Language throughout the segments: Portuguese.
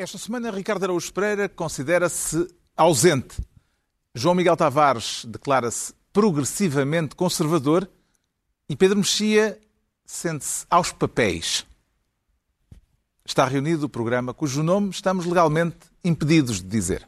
Esta semana, Ricardo Araújo Pereira considera-se ausente. João Miguel Tavares declara-se progressivamente conservador e Pedro Mexia sente-se aos papéis. Está reunido o programa cujo nome estamos legalmente impedidos de dizer.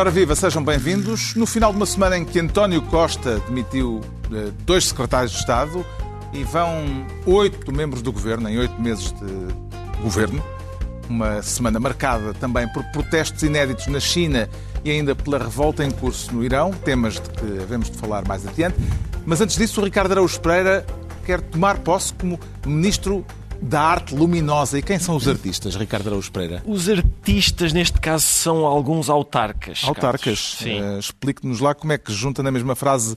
Ora viva, sejam bem-vindos. No final de uma semana em que António Costa demitiu eh, dois secretários de Estado e vão oito membros do governo em oito meses de governo, uma semana marcada também por protestos inéditos na China e ainda pela revolta em curso no Irão, temas de que havemos de falar mais adiante. Mas antes disso, o Ricardo Araújo Pereira quer tomar posse como ministro da arte luminosa. E quem são os artistas, Ricardo Araújo Pereira? Os artistas, neste caso, são alguns autarcas. Autarcas. Sim. Uh, Explique-nos lá como é que junta na mesma frase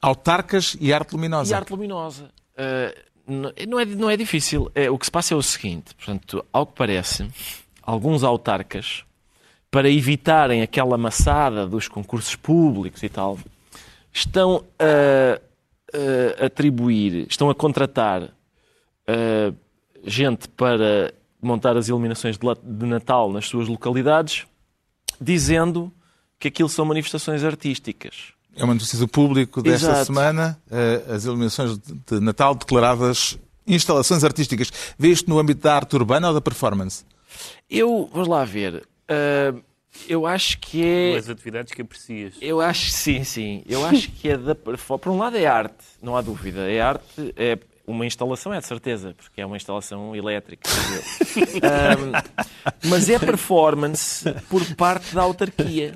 autarcas e arte luminosa. E arte luminosa. Uh, não, é, não é difícil. É, o que se passa é o seguinte: portanto, ao que parece, alguns autarcas, para evitarem aquela maçada dos concursos públicos e tal, estão a, a atribuir, estão a contratar. Uh, gente para montar as iluminações de Natal nas suas localidades, dizendo que aquilo são manifestações artísticas. É uma notícia do público desta Exato. semana, eh, as iluminações de Natal declaradas instalações artísticas. Vê isto no âmbito da arte urbana ou da performance? Eu, vamos lá ver, uh, eu acho que é... As atividades que aprecias. Eu acho, sim, sim, eu acho que é da... Por um lado é arte, não há dúvida, é arte, é, uma instalação é de certeza, porque é uma instalação elétrica. um, mas é performance por parte da autarquia.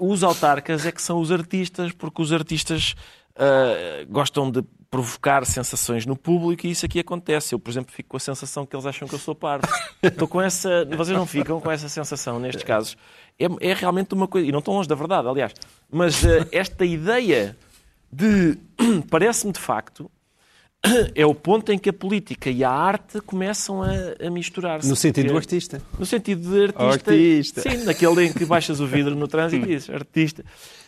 Os autarcas é que são os artistas, porque os artistas uh, gostam de provocar sensações no público e isso aqui acontece. Eu, por exemplo, fico com a sensação que eles acham que eu sou parvo. Estou com essa. Vocês não ficam com essa sensação nestes casos. É, é realmente uma coisa. E não estão longe da verdade, aliás. Mas uh, esta ideia de. Parece-me de facto é o ponto em que a política e a arte começam a, a misturar-se. No sentido do artista. No sentido de artista. Artista. Sim, naquele em que baixas o vidro no trânsito e dizes artista.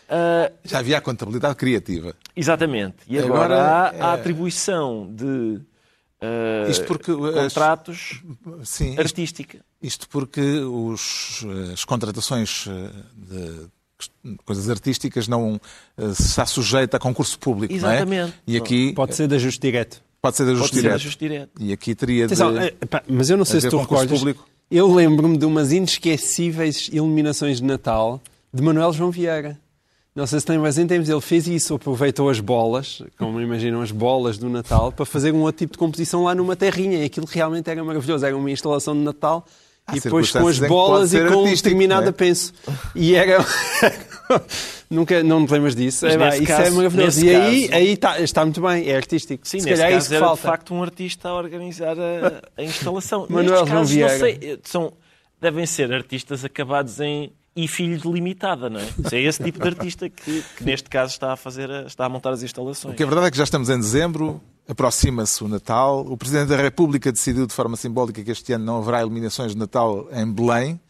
Uh, Já havia a contabilidade criativa. Exatamente. E agora, Agora, há a é- atribuição de uh, Isto porque as- contratos Sim, isto, artística. isto porque os, as contratações eh, de coisas artísticas não eh, se está sujeita a concurso público, não é? Exatamente. E aqui Pode ser de ajuste direto. pode ser de ajuste direto. ajuste direto. E aqui teria de... Atenção, eh, pá, mas eu não sei se tu concurso recordas. público. Eu lembro-me de umas inesquecíveis iluminações de Natal de Manuel João Vieira. Não sei se tem mais em tempos, ele fez isso, aproveitou as bolas, como imaginam as bolas do Natal, para fazer um outro tipo de composição lá numa terrinha. E aquilo realmente era maravilhoso. Era uma instalação de Natal Há e depois com as bolas e com um não é? penso. E era. Nunca, não me lembras disso? É, isso é caso- maravilhoso. nesse E aí, caso- aí está, está muito bem, é artístico. Sim, Se calhar é isso que falta. de facto um artista a organizar a, a instalação. Manuel Nestes casos, não sei, são, devem ser artistas acabados em e filho de limitada, não é? É esse tipo de artista que, que neste caso está a fazer, a- está a montar as instalações. O que é verdade é que já estamos em dezembro, aproxima-se o Natal. O Presidente da República decidiu de forma simbólica que este ano não haverá iluminações de Natal em Belém,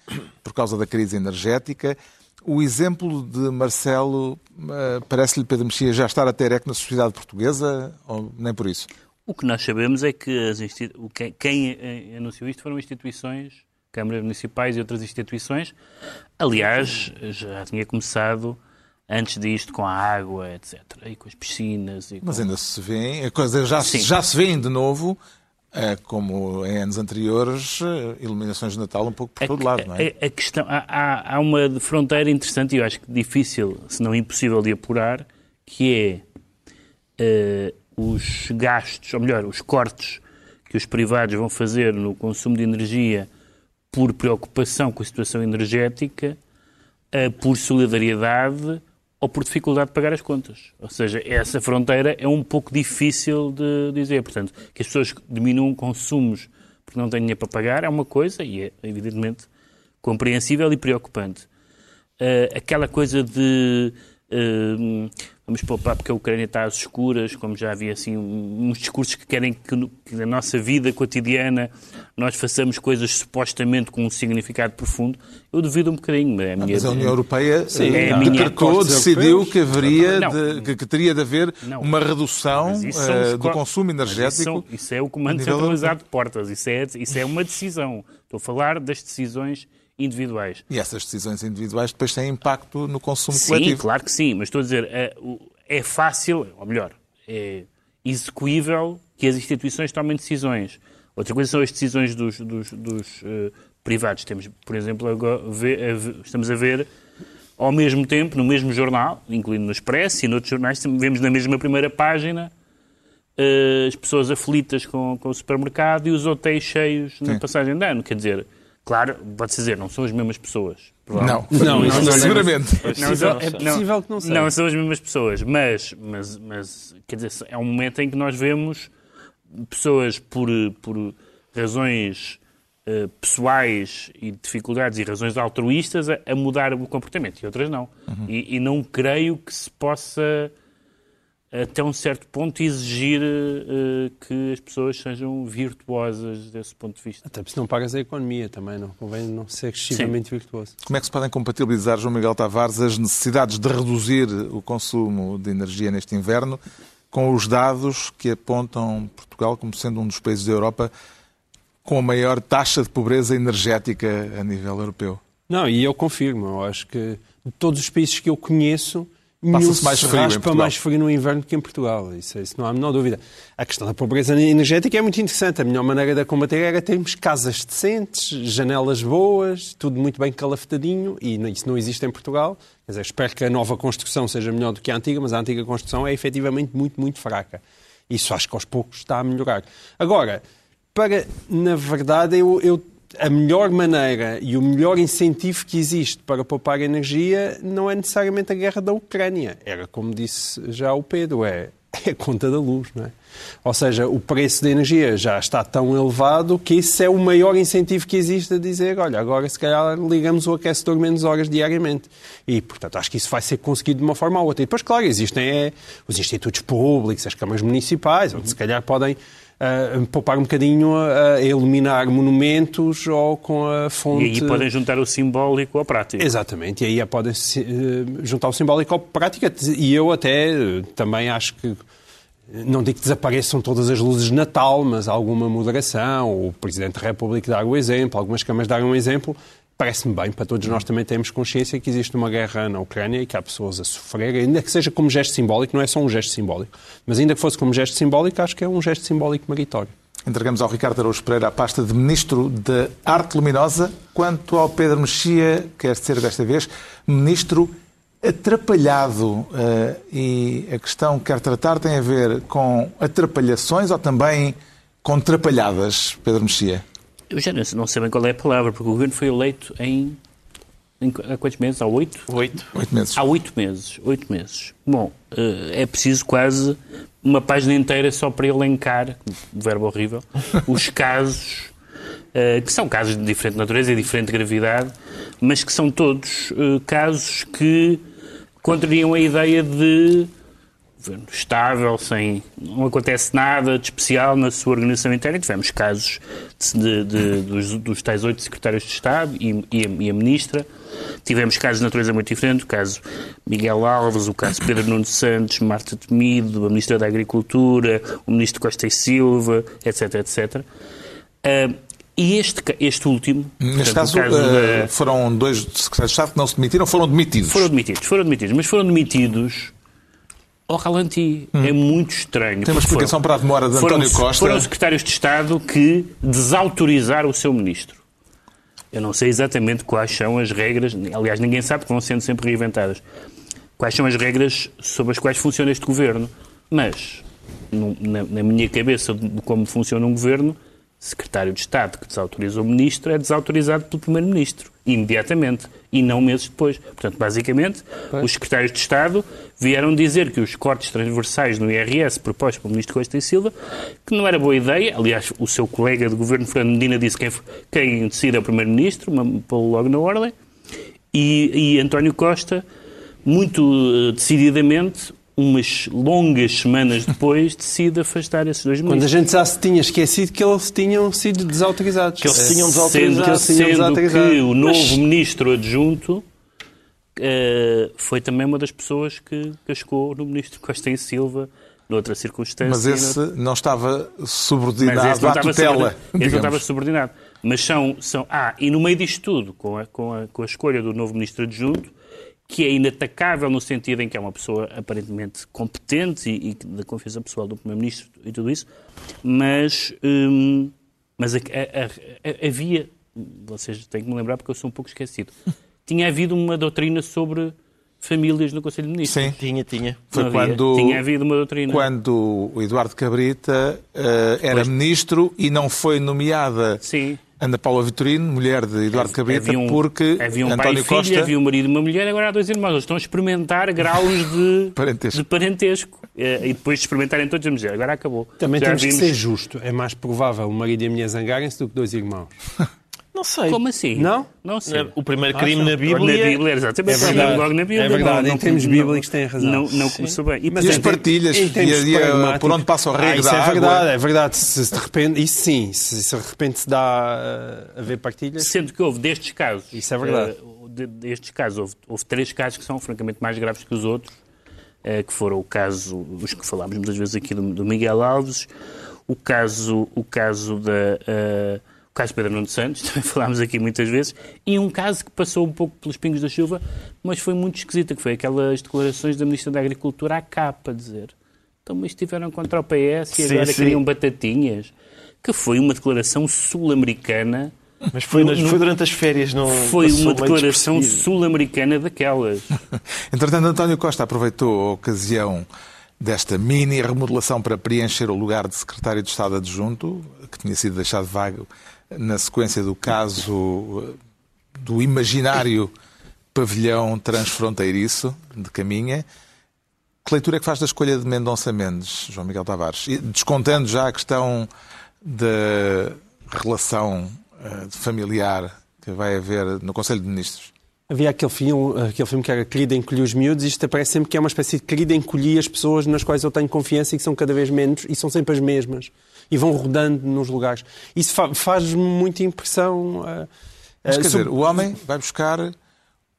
por causa da crise energética. O exemplo de Marcelo eh, parece-lhe, Pedro Mexia, já estar a ter eco na sociedade portuguesa, ou nem por isso? O que nós sabemos é que as institu... o que- quem eh, anunciou isto foram instituições, câmaras municipais e outras instituições. Aliás, já tinha começado antes disto com a água, etc. E com as piscinas. E com... Mas ainda se vê, a coisa já, se- já se vêem de novo, eh, como em anos anteriores, eh, iluminações de Natal um pouco por todo lado, não é? A, a questão, há, há- uma fronteira interessante e eu acho que difícil, se não impossível de apurar, que é eh, os gastos, ou melhor, os cortes que os privados vão fazer no consumo de energia por preocupação com a situação energética, eh, por solidariedade ou por dificuldade de pagar as contas. Ou seja, essa fronteira é um pouco difícil de dizer. Portanto, que as pessoas diminuam consumos porque não têm dinheiro para pagar é uma coisa e é, evidentemente, compreensível e preocupante. Eh, aquela coisa de Uh, vamos poupar porque a Ucrânia está às escuras, como já havia assim uns discursos que querem que, que na nossa vida cotidiana nós façamos coisas supostamente com um significado profundo. Eu duvido um bocadinho. É a minha... Mas a União Europeia Sim, é a decretou, decidiu que haveria, de, que, teria de haver não. uma redução uh, do consumo energético. Isso, são, isso, é o comando centralizado de portas, isso é, isso é uma decisão. Estou a falar das decisões individuais. E essas decisões individuais depois têm impacto no consumo sim, coletivo. Sim, claro que sim, mas estou a dizer, é, é fácil, ou melhor, é execuível que as instituições tomem decisões. Outra coisa são as decisões dos, dos, dos uh, privados. Temos, por exemplo, agora, estamos a ver ao mesmo tempo, no mesmo jornal, incluindo no Expresso e noutros jornais, vemos na mesma primeira página uh, as pessoas aflitas com, com o supermercado e os hotéis cheios Sim. na passagem de ano. Quer dizer, Claro, pode-se dizer, não são as mesmas pessoas. Não, não, não, não, seguramente. Não, não, é possível que não seja. Não são as mesmas pessoas, mas, mas, mas quer dizer, é um momento em que nós vemos pessoas por, por razões uh, pessoais e dificuldades e razões altruístas a, a, mudar o comportamento e outras não. Uhum. E, e não creio que se possa até um certo ponto, exigir uh, que as pessoas sejam virtuosas desse ponto de vista. Até porque se não pagas a economia também, não convém não ser excessivamente Sim. virtuoso. Como é que se podem compatibilizar, João Miguel Tavares, as necessidades de reduzir o consumo de energia neste inverno com os dados que apontam Portugal como sendo um dos países da Europa com a maior taxa de pobreza energética a nível europeu? Não, e eu confirmo, eu acho que de todos os países que eu conheço, Passa-se mais frio raspa em Portugal. mais frio no inverno que em Portugal. Isso, isso não há a menor dúvida. A questão da pobreza energética é muito interessante. A melhor maneira de a combater era termos casas decentes, janelas boas, tudo muito bem calafetadinho, e isso não existe em Portugal. Quer dizer, espero que a nova construção seja melhor do que a antiga, mas a antiga construção é efetivamente muito, muito fraca. Isso acho que aos poucos está a melhorar. Agora, para, na verdade, eu, eu a melhor maneira e o melhor incentivo que existe para poupar energia não é necessariamente a guerra da Ucrânia. Era, como disse já o Pedro, é, é a conta da luz, não é? Ou seja, o preço da energia já está tão elevado que esse é o maior incentivo que existe a dizer, olha, agora se calhar ligamos o aquecedor menos horas diariamente. E, portanto, acho que isso vai ser conseguido de uma forma ou outra. E depois, claro, existem é, os institutos públicos, as câmaras municipais, onde se calhar podem uh, poupar um bocadinho a, a, iluminar monumentos ou com a fonte... E aí podem juntar o simbólico à prática. Exatamente, e aí podem uh, juntar o simbólico à prática. E eu até uh, também acho que não digo que desapareçam todas as luzes de Natal, mas alguma moderação. O Presidente da República dar o exemplo, algumas câmaras darem um exemplo parece-me bem, para todos nós também temos consciência que existe uma guerra na Ucrânia e que há pessoas a sofrer, ainda que seja como gesto simbólico, não é só um gesto simbólico, mas ainda que fosse como gesto simbólico, acho que é um gesto simbólico meritório. Entregamos ao Ricardo Araújo Pereira a pasta de Ministro da Arte Luminosa. Quanto ao Pedro Mexia, quer ser desta vez Ministro atrapalhado. Uh, e a questão que quer tratar tem a ver com atrapalhações ou também com trapalhadas, Pedro Mexia? Eu já não sei bem qual é a palavra, porque o governo foi eleito em. em há quantos meses? Há oito? Oito. Oito meses. Há oito meses. Oito meses. Bom, eh, é preciso quase uma página inteira só para elencar, verbo horrível, os casos, eh, que são casos de diferente natureza e diferente gravidade, mas que são todos eh, casos que contrariam a ideia de governo estável, sem não acontece nada de especial na sua organização interna. Tivemos casos de, de, dos, dos tais oito secretários de Estado e, e, a, e, a, ministra. Tivemos casos de natureza muito diferente, o caso Miguel Alves, o caso Pedro Nuno Santos, Marta Temido, a ministra da Agricultura, o ministro Costa e Silva, etc, etc. Uh, e este, este último... Neste portanto, caso, caso uh, da... foram dois secretários de Estado que não se demitiram, foram demitidos. Foram demitidos, foram demitidos, mas foram demitidos ao ralenti. Hum. É muito estranho. Tem uma explicação foram, para a demora de António foram, Costa? Foram os secretários de Estado que desautorizaram o seu ministro. Eu não sei exatamente quais são as regras, aliás, ninguém sabe que vão sendo sempre reinventadas. Quais são as regras sobre as quais funciona este governo. Mas, na, na minha cabeça de como funciona um governo, secretário de Estado que desautoriza o ministro é desautorizado pelo primeiro-ministro, imediatamente, e não meses depois. Portanto, basicamente, Bem. os secretários de Estado vieram dizer que os cortes transversais no IRS propostos pelo ministro Costa e Silva, que não era boa ideia, aliás, o seu colega de governo, Fernando Medina, disse que quem, quem decide é o primeiro-ministro, pô logo na ordem, e, e António Costa muito uh, decididamente, umas longas semanas depois, decide afastar esses dois ministros. Quando a gente já se tinha esquecido que eles tinham sido desautorizados. Que eles se tinham desautorizado. Sendo, que, sendo que o novo Mas... ministro adjunto uh, foi também uma das pessoas que cascou no ministro Costa e Silva noutra circunstância. Mas esse não estava subordinado à tutela. Esse não estava subordinado. Mas são, são... Ah, e no meio disto tudo, com a, com a, com a escolha do novo ministro adjunto, que é inatacável no sentido em que é uma pessoa aparentemente competente e, e da confiança pessoal do Primeiro-Ministro e tudo isso, mas, hum, mas a, a, a, havia, vocês têm que me lembrar porque eu sou um pouco esquecido, tinha havido uma doutrina sobre famílias no Conselho de Ministros. Sim, tinha, tinha. Foi quando, tinha havido uma doutrina. Quando o Eduardo Cabrita uh, era pois. ministro e não foi nomeada Sim. Ana Paula Vitorino, mulher de Eduardo Cabrita, um, porque havia um António pai e filho, havia um marido e uma mulher, agora há dois irmãos. Eles estão a experimentar graus de parentesco. De parentesco. Eh, e depois de experimentarem todos a mulher. Agora acabou. Também Já temos vimos... que ser justo. É mais provável o marido e a mulher zangarem-se do que dois irmãos. Não sei. Como assim? Não? Não sei. O primeiro crime na Bíblia... Na Bíblia, exatamente. É verdade. Logo na Bíblia. É verdade. Não, em termos bíblicos tem razão. Não, não começou bem. E, Mas e as partilhas? E, e, por onde passa o ah, isso da é água? verdade, é verdade. Se de repente, isso sim, se, de repente se dá a ver partilhas... Sendo que houve destes casos... Isso é verdade. Uh, de, destes casos, houve, houve três casos que são francamente mais graves que os outros, uh, que foram o caso, os que falámos muitas vezes aqui do, do Miguel Alves, o caso, o caso da caso Pedro Nuno Santos, também falámos aqui muitas vezes, e um caso que passou um pouco pelos pingos da chuva, mas foi muito esquisito, que foi aquelas declarações da Ministra da Agricultura à capa, dizer então, mas estiveram contra o PS e agora sim, sim. queriam batatinhas, que foi uma declaração sul-americana mas foi, nas, foi, durante as férias, não Foi uma declaração sul-americana daquelas. Entretanto, António Costa aproveitou a ocasião desta mini remodelação para preencher o lugar de secretário de Estado adjunto, que tinha sido deixado vago na sequência do caso eh, do imaginário pavilhão transfronteiriço de Caminha. Que leitura é que faz da escolha de Mendonça Mendes, João Miguel Tavares? Descontando já a questão da relação eh, familiar que vai haver no Conselho de Ministros. Havia aquele filme, aquele filme que era Querida Encolher os Miúdos, e isto parece sempre que é uma espécie de querida encolher as pessoas nas quais eu tenho confiança e que são cada vez menos e são sempre as mesmas e vão rodando nos lugares. Isso fa faz muita impressão. Uh, Mas quer dizer, o homem vai buscar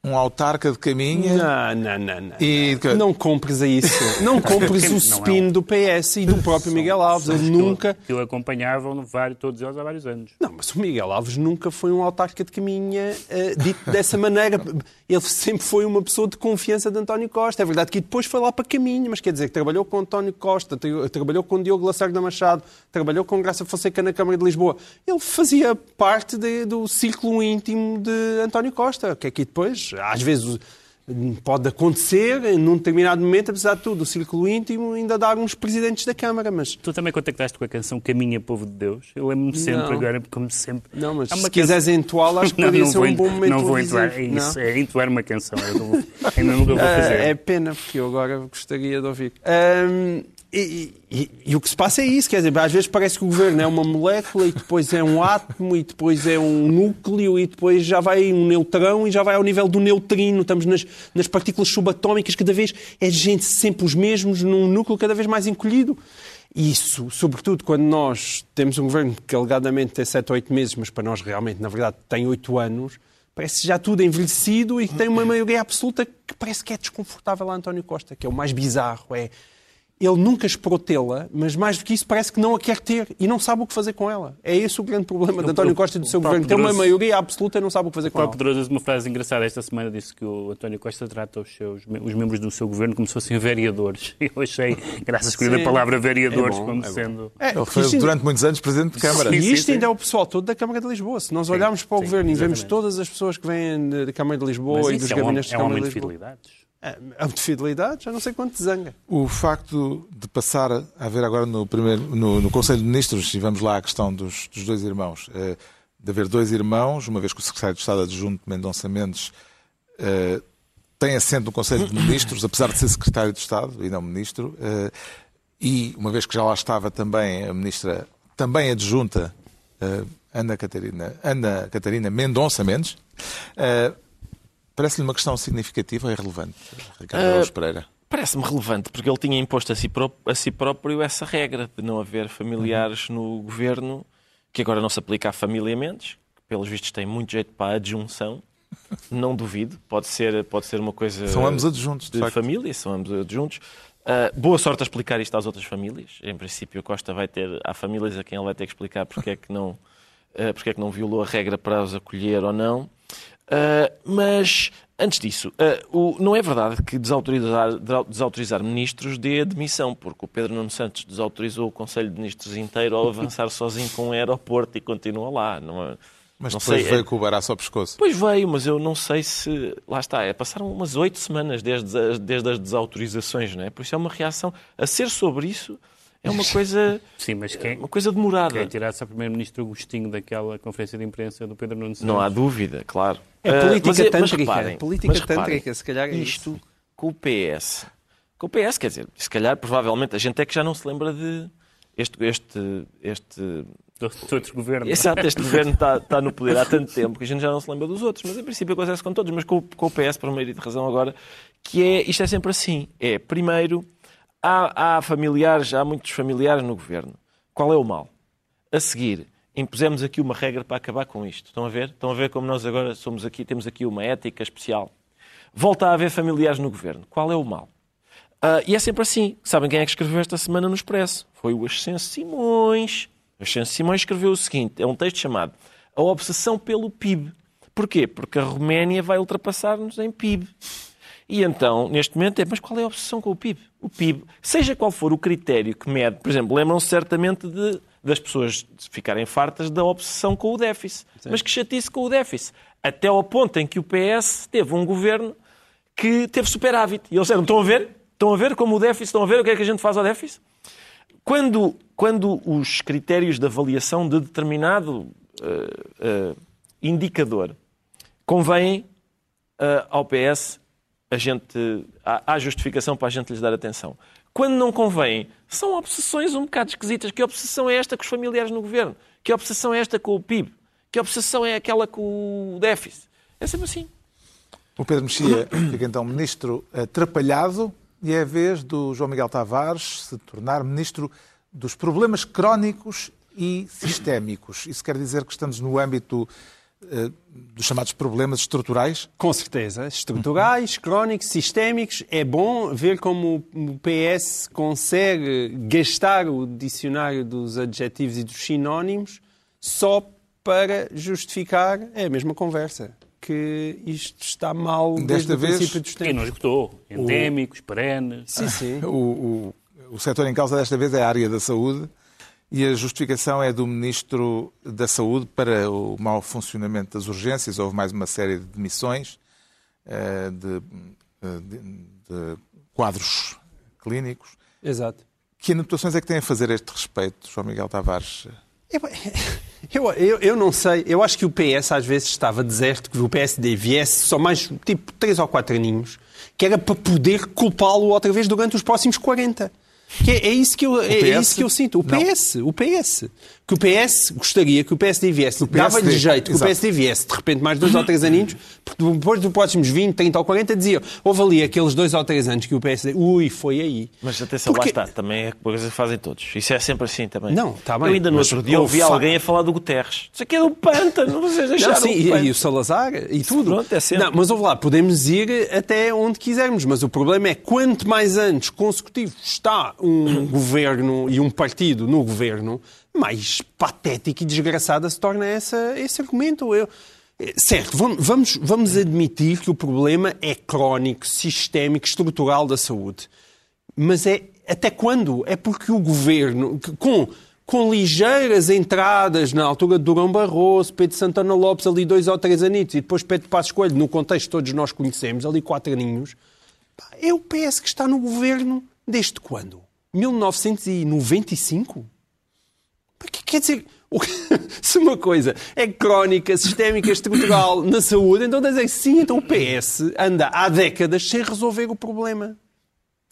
um autarca de caminha. Não, não, não. Não, e... não compres a isso. Não compres o spin é do PS e do próprio Miguel Alves. Ele nunca. Que o acompanhavam todos eles há vários anos. Não, mas o Miguel Alves nunca foi um autarca de caminha uh, dito dessa maneira. Ele sempre foi uma pessoa de confiança de António Costa. É verdade que depois foi lá para caminho, mas quer dizer que trabalhou com António Costa, trabalhou com Diogo Lacerda Machado, trabalhou com Graça Fonseca na Câmara de Lisboa. Ele fazia parte de, do círculo íntimo de António Costa, que é que às vezes pode acontecer, num determinado momento, apesar de tudo, o círculo íntimo ainda dar uns presidentes da Câmara, mas... Tu também contactaste com a canção Caminha Povo de Deus? Eu lembro-me sempre não. agora, como sempre... Não, mas se canção... quiseres entoá-la, acho que poderia ser um bom momento Não vou entoar, é isso, não? é entoar uma canção, é vou, ainda nunca vou fazer. É pena, porque eu agora gostaria de ouvir. Um, e, e, e, o que se passa é isso, quer dizer, às vezes parece que o governo é uma molécula e depois é um átomo e depois é um núcleo e depois já vai um neutrão e já vai ao nível do neutrino. Estamos nas, nas partículas subatómicas, cada vez é gente sempre os mesmos num núcleo cada vez mais encolhido. Isso, sobretudo quando nós temos um governo que alegadamente tem 7 ou 8 meses, mas para nós realmente, na verdade, tem 8 anos, parece já tudo envelhecido e tem uma maioria absoluta que parece que é desconfortável a António Costa, que é o mais bizarro. É, ele nunca esperou tê-la, mas mais do que isso parece que não a quer ter e não sabe o que fazer com ela. É esse o grande problema de António Costa e do seu governo. Tem uma maioria absoluta e não sabe o que fazer com ela. O Pedroso uma frase engraçada esta semana disse que o António Costa trata os, seus, os membros do seu governo como se fossem vereadores. Eu achei, graças a escolher a palavra vereadores é bom, como é sendo... É, ele foi durante muitos anos Presidente de Câmara. E isto ainda é o pessoal todo da Câmara de Lisboa. Se nós olharmos para o governo e vemos todas as pessoas que vêm da Câmara de Lisboa e dos gabinetes é um, da Câmara de Lisboa... fidelidades. De fidelidade, já não sei quanto zanga. O facto de passar a haver agora no, primeiro, no, no Conselho de Ministros, e vamos lá à questão dos, dos dois irmãos, é, de haver dois irmãos, uma vez que o Secretário de Estado adjunto Mendonça Mendes é, tem assento no Conselho de Ministros, apesar de ser Secretário de Estado e não Ministro, é, e uma vez que já lá estava também a Ministra, também adjunta, Ana Catarina, Ana Catarina Mendonça Mendes, Parece-lhe uma questão significativa e relevante, Ricardo Araújo Pereira? Parece-me relevante, porque ele tinha imposto a si, pró- a si próprio essa regra de não haver familiares no governo, que agora não se aplica a família Mendes, que pelos vistos tem muito jeito para a adjunção. Não duvido, pode ser, pode ser uma coisa São ambos adjuntos, de de família, são ambos adjuntos. Ah, boa sorte a explicar isto às outras famílias. Em princípio, Costa vai ter. Há famílias a quem ele vai ter que explicar porque é que não, ah, porque é que não violou a regra para os acolher ou não. Ah, mas, antes disso, ah, o- não é verdade que desautorizar, desautorizar ministros dê admissão, porque o Pedro Nuno Santos desautorizou o Conselho de Ministros inteiro ao avançar sozinho com um aeroporto e continua lá. Não é- Mas não depois sei, é- veio com o baraço ao pescoço. Pois veio, mas eu não sei se. Lá está, é, passaram umas oito semanas desde as, desde as desautorizações, não é? Por isso é uma reação. A ser sobre isso é uma coisa, Sim, mas quem, uma coisa demorada. quem tirar-se a primeiro-ministro Agostinho daquela conferência de imprensa do Pedro Santos? Não há dúvida, claro. É Ah, política mas mas tântrica. reparem, Política mas reparem, tântrica, se calhar é Isto isso. com o PS. Com o PS, quer dizer, se calhar, provavelmente, a gente é que já não se lembra de. Este, este, este Do, outro governo. Exato, este governo está, está no poder há tanto tempo que a gente já não se lembra dos outros, mas em princípio acontece com todos, mas com, o- com o PS, por uma de razão agora, que é, isto é sempre assim, é, primeiro, há, há familiares, há muitos familiares no governo. Qual é o mal? A seguir, impusemos aqui uma regra para acabar com isto. Estão a ver? Estão a ver como nós agora somos aqui, temos aqui uma ética especial. Volta a haver familiares no governo. Qual é o mal? Ah, e é sempre assim. Sabem quem é que escreveu esta semana no Expresso? Foi o Ascenso Simões. O Ascenso Simões escreveu o seguinte: é um texto chamado A Obsessão pelo PIB. Porquê? Porque a Roménia vai ultrapassar-nos em PIB. E então, neste momento, é, mas qual é a obsessão com o PIB? O PIB, seja qual for o critério que mede, por exemplo, lembram-se certamente de, das pessoas ficarem fartas da obsessão com o déficit. Mas que chatice com o déficit. Até ao ponto em que o PS teve um governo que teve superávit. E eles disseram, estão a ver? Estão a ver como o déficit? Estão a ver o que é que a gente faz ao déficit? Quando, quando os critérios de avaliação de determinado eh, eh, indicador convêm eh, ao PS, a gente, há, há justificação para a gente lhes dar atenção. Quando não convém, são obsessões um bocado esquisitas. Que obsessão é esta com os familiares no governo? Que obsessão é esta com o PIB? Que obsessão é aquela com o déficit? É sempre assim. O Pedro Mexia fica então ministro atrapalhado e é a vez do João Miguel Tavares se tornar ministro dos problemas crónicos e sistémicos. Isso quer dizer que estamos no âmbito dos chamados problemas estruturais? Com certeza. Estruturais, crónicos, sistémicos. É bom ver como o PS consegue gastar o dicionário dos adjetivos e dos sinónimos só para justificar é a mesma conversa. Que isto está mal desde Desta o vez, princípio dos Quem tempos. não esgotou? Endémicos, perenes. Sim, sim. O, o, o setor em causa desta vez é a área da saúde e a justificação é do Ministro da Saúde para o mau funcionamento das urgências. Houve mais uma série de demissões eh, de, eh, de- de quadros clínicos. Exato. Que anotações é que tem a fazer a este respeito, João Miguel Tavares? Eu, eu, eu, eu não sei. Eu acho que o PS às vezes estava deserto, que o PSD viesse só mais tipo três ou quatro aninhos, que era para poder culpá-lo outra vez durante os próximos 40. Que é, é isso que eu, é, é isso que eu sinto. O Não. PS, o PS. Que o PS gostaria que o PSD viesse. Dava-lhe jeito que exato. o PSD viesse de repente mais dois ou três aninhos, porque depois dos próximos 20, 30 ou 40 dizia houve ali aqueles dois ou três anos que o PSD. Ui, foi aí. Mas atenção, Porque- lá está. Também é coisa que fazem todos. Isso é sempre assim também. Não, está bem, Eu ainda no mas outro dia ouvi facto- alguém a falar do Guterres. Isso aqui é do pântano. Vocês Não, deixaram sim, o e, e o Salazar e tudo. Pronto, é sempre. Não, mas ouve lá, podemos ir até onde quisermos, mas o problema é quanto mais anos consecutivos está um governo e um partido no governo, mais patético e desgraçada se torna essa, esse argumento. Eu, certo, vamos, vamos, admitir que o problema é crónico, sistémico, estrutural da saúde. Mas é até quando? É porque o governo, com, com ligeiras entradas na altura de Durão Barroso, Pedro Santana Lopes, ali dois ou três anitos, e depois Pedro Passos Coelho, no contexto que todos nós conhecemos, ali quatro aninhos, é o PS que está no governo desde quando? 1995? Pá, que- Quer dizer, se uma coisa é crónica, sistémica, estrutural na saúde, então dizer sim, então o PS anda há décadas sem resolver o problema.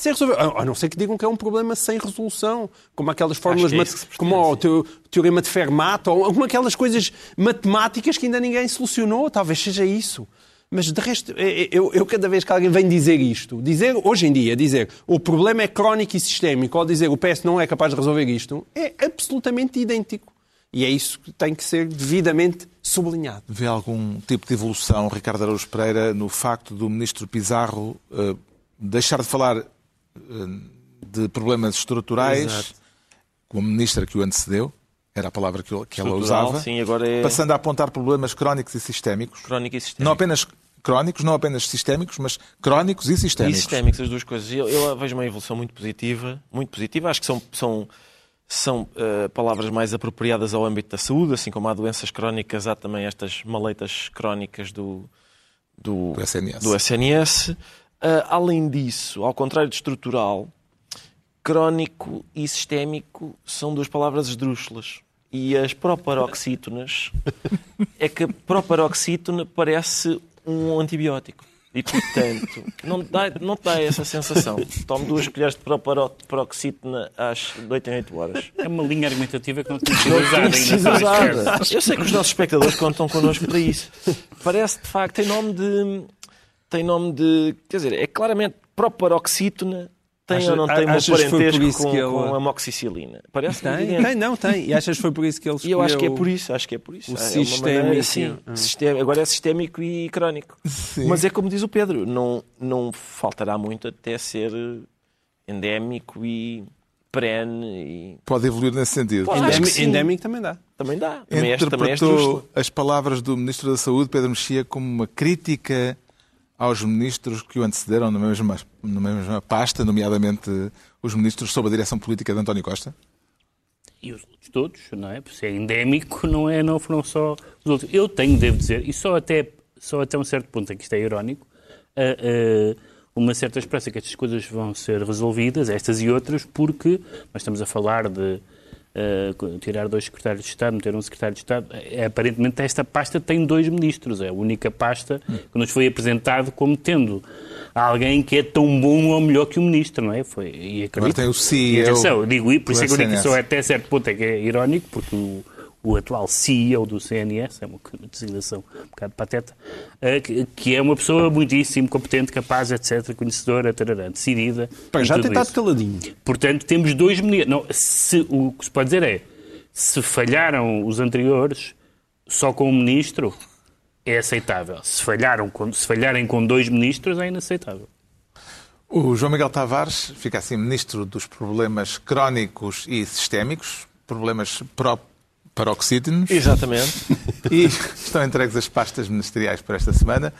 Sem resolver. A não ser que digam que é um problema sem resolução, como aquelas fórmulas, que é se pretende, como o teo- teorema de Fermat, ou alguma aquelas coisas matemáticas que ainda ninguém solucionou. Talvez seja isso. Mas de resto, é- é- eu, eu cada vez que alguém vem dizer isto, dizer hoje em dia, dizer o problema é crónico e sistémico, ou dizer o PS não é capaz de resolver isto, é absolutamente idêntico. E é isso que tem que ser devidamente sublinhado. Vê algum tipo de evolução, Ricardo Araújo Pereira, no facto do ministro Pizarro eh, deixar de falar eh, de problemas estruturais, Exato. como ministra que o antecedeu, era a palavra que, que ela usava, sim, é passando a apontar problemas crónicos e sistémicos. crónica e sistémica. Não apenas crónicos, não apenas sistémicos, mas crónicos e E sistémicos. sistémicos, as duas coisas. Eu, eu vejo uma evolução muito positiva, muito positiva. Acho que são, são, são eh, palavras mais apropriadas ao âmbito da saúde, assim como há doenças crónicas, há também estas maleitas crónicas do, do, Do SNS. do SNS. Ah, além disso, ao contrário de estrutural, crónico e sistémico são duas palavras esdrúxulas. E as proparoxítonas é que a proparoxítona parece um antibiótico. E, portanto, não dá, não dá essa sensação. Tomo duas colheres de proparoxítona às 8 em 8 horas. É uma linha argumentativa que não tinha sido usada Não ainda. precisa sabes, usar. Carlos? Eu sei que os nossos espectadores contam connosco para isso. Parece, de facto, tem nome de... Tem nome de... Quer dizer, é claramente proparoxítona tem Acha- ou não tem um que por parentesco isso com, que ele- com a moxicilina? Parece Tem, evidente. tem, não, tem. E achas que foi por isso que ele E eu acho que é escolheu- por isso, acho que é por isso. o É uma sistémico, sim, ah. sisté- agora é sistémico e crónico. Mas é como diz o Pedro, não, não faltará muito até ser endémico e perene e Pode evoluir nesse sentido. Pode. Acho Endémico, que sim. endémico também dá. também dá. Também é, também é Interpretou esdrúxula. as palavras do Ministro da Saúde, Pedro Mexia, como uma crítica aos ministros que o antecederam na mesma, na mesma pasta, nomeadamente os ministros sob a direção política de António Costa? E os outros todos, não é? Se é endémico, não, é, não foram só os outros. Eu tenho, devo dizer, e só até, só até um certo ponto que isto é irónico, ah, ah, uma certa esperança que estas coisas vão ser resolvidas, estas e outras, porque nós estamos a falar de ah, tirar dois secretários de Estado, meter um secretário de Estado. É, aparentemente, esta pasta tem dois ministros. É a única pasta que nos foi apresentado como tendo alguém que é tão bom ou melhor que o ministro, não é? Foi, e acredito, Agora tem o e CEO atenção, eu digo, isso, por isso é que eu digo que só até certo ponto é que é irónico, porque o, o atual CEO do CNS, é uma designação um bocado pateta, eh, que, é uma pessoa muitíssimo competente, capaz, etc., conhecedora, tarará, decidida. Pá, já tem estado caladinho. Portanto, temos dois ministros. Não, se, o que se pode dizer é, se falharam os anteriores só com um ministro, é aceitável. Se, falharam com, se falharem com dois ministros, é inaceitável. O João Miguel Tavares fica assim ministro dos problemas crónicos e sistémicos, problemas pró paroxítonos, Exatamente. e estão entregues as pastas ministeriais para esta semana.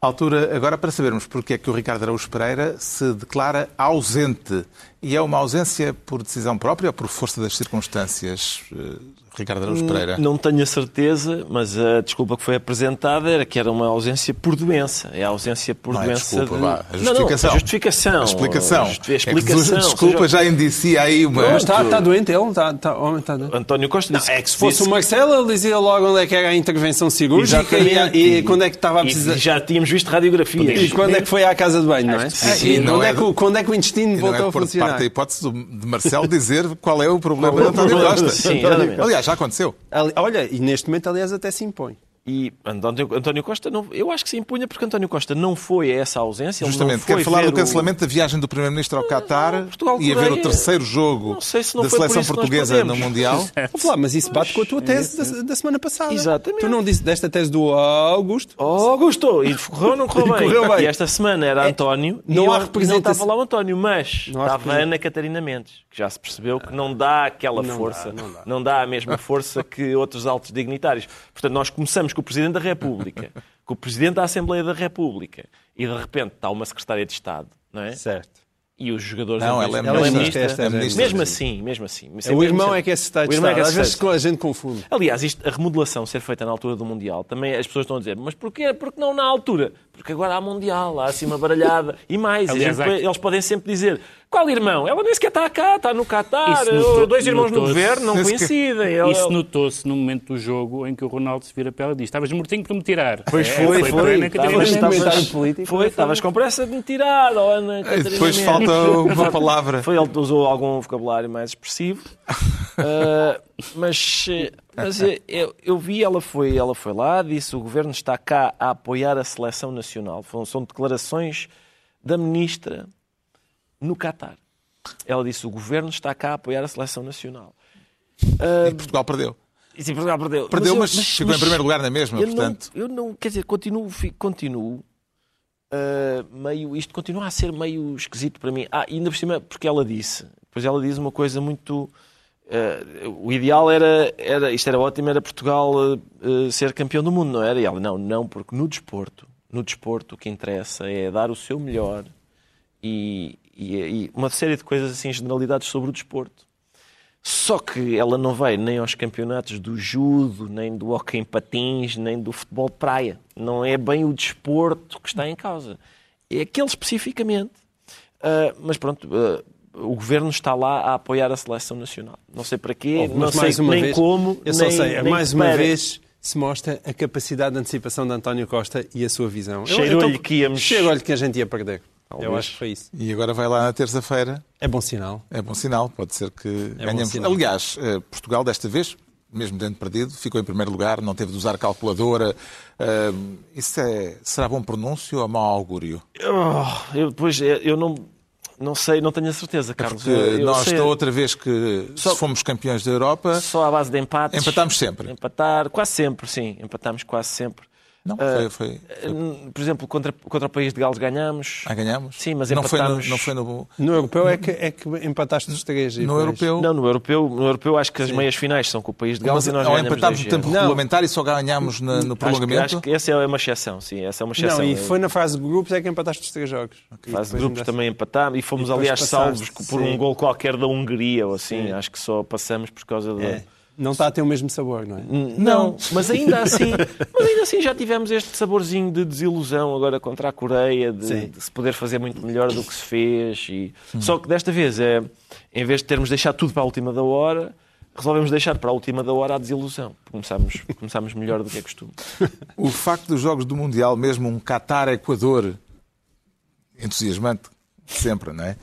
Altura agora para sabermos porque é que o Ricardo Araújo Pereira se declara ausente. E é uma ausência por decisão própria ou por força das circunstâncias, eh, Ricardo Araújo Pereira? Não tenho a certeza, mas a desculpa que foi apresentada era que era uma ausência por doença. É a ausência por Não é doença. desculpa, de... vá. A Não, não, justificação. a justificação. A explicação. A a É que explicação. desculpa seja, já indicia aí uma... Mas está, está doente ele? Está, está, homem, está doente. António Costa disse É que se fosse disse o Marcelo, ele dizia logo onde é que era a intervenção cirúrgica e, Exatamente. e quando é que estava a E precisar. já tínhamos visto radiografias. E quando é que foi à casa de banho, não é? sim, sim. E Não quando, é é que, quando é que o intestino E não voltou é a funcionar? parte da hipótese de Marcelo dizer qual é o problema de António Costa. Sim, exatamente. Aliás, já aconteceu. Ali- Olha, e neste momento, aliás, até se impõe. E António, António Costa, não, eu acho que se impunha porque António Costa não foi a essa ausência. Justamente, não foi quer falar do o- cancelamento da viagem do Primeiro-Ministro ao Qatar Portugal, e haver o terceiro jogo Não se não da seleção portuguesa no. Mundial. Vou falar, mas isso bate com a tua tese da, da semana passada. Exatamente. Tu não disse desta tese do Augusto? Oh, Augusto! E correu ou não correu bem? Correu bem. E esta semana era É, António não e há não estava lá o António, mas Não estava a. Ana Catarina Mendes, que já se percebeu que não dá aquela Não força, dá, não dá. a mesma força que outros altos dignitários. Portanto, nós começamos com o Presidente da República, com o Presidente da Assembleia da República, e de repente está uma Secretária de Estado, não é? Certo. E os jogadores... Não, da ela é ministra- ministra. esta É é ministra. Mesmo assim, mesmo assim. O irmão é que é secretário de O irmão é Estado. que é Às vezes a gente confunde. Aliás, isto, a remodelação ser feita na altura do Mundial, também as pessoas estão a dizer, mas porquê? Porque não na altura? Porque agora há Mundial, há assim uma baralhada. E mais, Aliás, gente- eles podem sempre dizer, qual irmão? Ela nem sequer está cá, está no notou- dois irmãos no governo, não coincidem. Isso notou-se no momento do jogo em que o Ronaldo se vira para ela e diz: Estavas mortinho para me tirar. Pois É, foi, foi. Foi, estavas com pressa de me tirar, oh, Ana E Catarina depois falta uma palavra. Foi ele que usou algum vocabulário mais expressivo. Ah, Mas, eh, mas eh, eu, eu vi, ela foi, ela foi lá, disse o governo está cá a apoiar a seleção nacional. Foram- São declarações da ministra no Catar. Ela disse o governo está cá a apoiar a seleção nacional. E Portugal perdeu. E sim, Portugal perdeu. Perdeu, eu- mas, ficou em primeiro lugar na mesma, eu portanto. Não, eu não, quer dizer, continuo, continuo ah, meio, isto continua a ser meio esquisito para mim. Ah, ainda por cima, porque ela disse, depois ela diz uma coisa muito. ah, o ideal era, era, isto era ótimo, era Portugal ah, ser campeão do mundo, não era? E ela, não, não, porque no desporto, no desporto o que interessa é dar o seu melhor e, e, e uma série de coisas assim, generalidades sobre o desporto. Só que ela não vai nem aos campeonatos do judo, nem do hockey em patins, nem do futebol de praia. Não é bem o desporto que está em causa. É aquele especificamente. Ah, mas pronto, ah, o governo está lá a apoiar a seleção nacional. Não sei para quê, Oh, não sei nem vez, como, Eu só nem, sei, é mais uma para. vez se mostra a capacidade de antecipação de António Costa e a sua visão. Cheirou-lhe então, que íamos- Cheirou-lhe que a gente ia perder. Eu Talvez. acho que foi isso. E agora vai lá na terça-feira. É bom sinal. É bom sinal, pode ser que ganhemos. sinal. Aliás, eh, Portugal desta vez, mesmo tendo perdido, ficou em primeiro lugar, não teve de usar calculadora. Eh, Isso é, será bom pronúncio ou mau augúrio? Oh, eu depois eu eu não, não sei, não tenho a certeza, Carlos. Porque Eu- eu nós, sei- da outra vez que Só- fomos campeões da Europa, Só à base de empates. empatámos sempre. Empatar, quase sempre, sim. Empatámos quase sempre. Não, Ah, foi, foi, Por exemplo, contra, contra o país de Gales ganhámos. Ah, ganhamos? Sim, mas não foi, no, empatámos- não foi no, No europeu é que, é que empataste os três. no europeu. Não, no europeu, no europeu acho que as meias finais são com o país de Gales mas e nós ou ganhamos empatámos no 2-0. tempo Não. regulamentar e só ganhámos na- no Acho que, prolongamento. acho que essa é uma exceção, sim. Essa é uma exceção. Não, e foi na fase de grupos é que empataste os três jogos. E Fase de grupos também empatámos e fomos, E aliás, passaste, salvos por sim. um gol qualquer da Hungria ou assim. Sim. Acho que só passamos por causa da. É. Não está a ter o mesmo sabor, não é? Não, mas ainda assim, mas ainda assim já tivemos este saborzinho de desilusão agora contra a Coreia, de, de se poder fazer muito melhor do que se fez. E... Só que desta vez, é, em vez de termos deixado tudo para a última da hora, resolvemos deixar para a última da hora a desilusão. Começámos, começámos melhor do que é costume. O facto dos Jogos do Mundial, mesmo um Qatar-Equador, entusiasmante sempre, não é?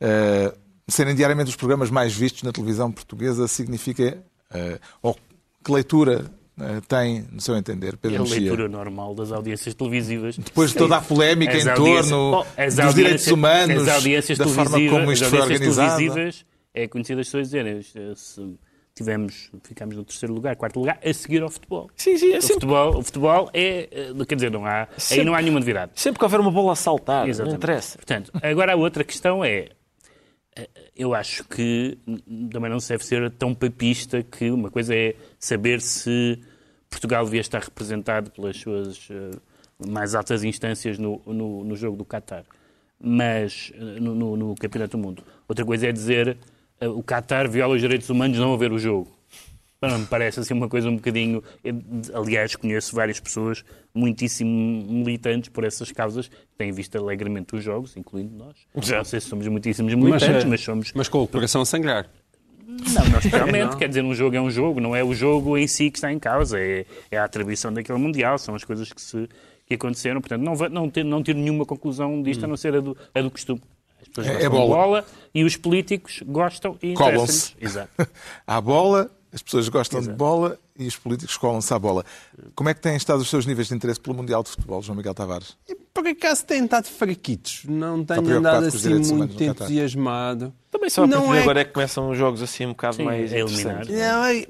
Eh, serem diariamente os programas mais vistos na televisão portuguesa significa. Eh, ou que leitura eh, tem, no seu entender, É Pedro a Mexia? leitura normal das audiências televisivas. Depois de toda a polémica As em torno as dos direitos humanos, da forma televisivas- como isto as foi organizado. televisivas é conhecido as pessoas dizerem eh, se tivemos, ficámos no terceiro lugar, quarto lugar, a seguir ao futebol. Sim, sim, é O sempre, futebol, o futebol é, quer dizer, não há, aí Sempre- não há nenhuma novidade. sempre que houver uma bola a saltar, não Exatamente. interessa. Portanto, agora a outra questão é, eu acho que também não se deve ser tão papista que uma coisa é saber se Portugal devia estar representado pelas suas eh, mais altas instâncias no, no, no jogo do Qatar, mas eh, no, no- no Campeonato do Mundo. Outra coisa é dizer eh, o Qatar viola os direitos humanos não a ver o jogo. Não me parece assim uma coisa um bocadinho. eu, Aliás, conheço várias pessoas muitíssimo militantes por essas causas, que têm visto alegremente os jogos, incluindo nós. Não sei se somos muitíssimos militantes, eh, mas, somos. mas com o coração a sangrar. Não, não especialmente. Quer dizer, um jogo é um jogo, não é o jogo em si que está em causa, é, é a atribuição daquele Mundial, são as coisas que, se, que aconteceram. Portanto, não, não, ter, não tiro nenhuma conclusão disto, a não ser a do, a do costume. As pessoas É- gostam é de bola. bola e os políticos gostam e Colam-se. interessam-lhes. Exato. Há bola, as pessoas gostam de bola e os políticos colam-se à bola. Como é que têm estado os seus níveis de interesse pelo Mundial de Futebol, João Miguel Tavares? E por acaso têm estado fraquitos. Não tenho andado assim muito entusiasmado. Também só a Não partir de é agora é que começam os jogos assim um bocado Sim, mais a eliminar. interessantes. Não, é-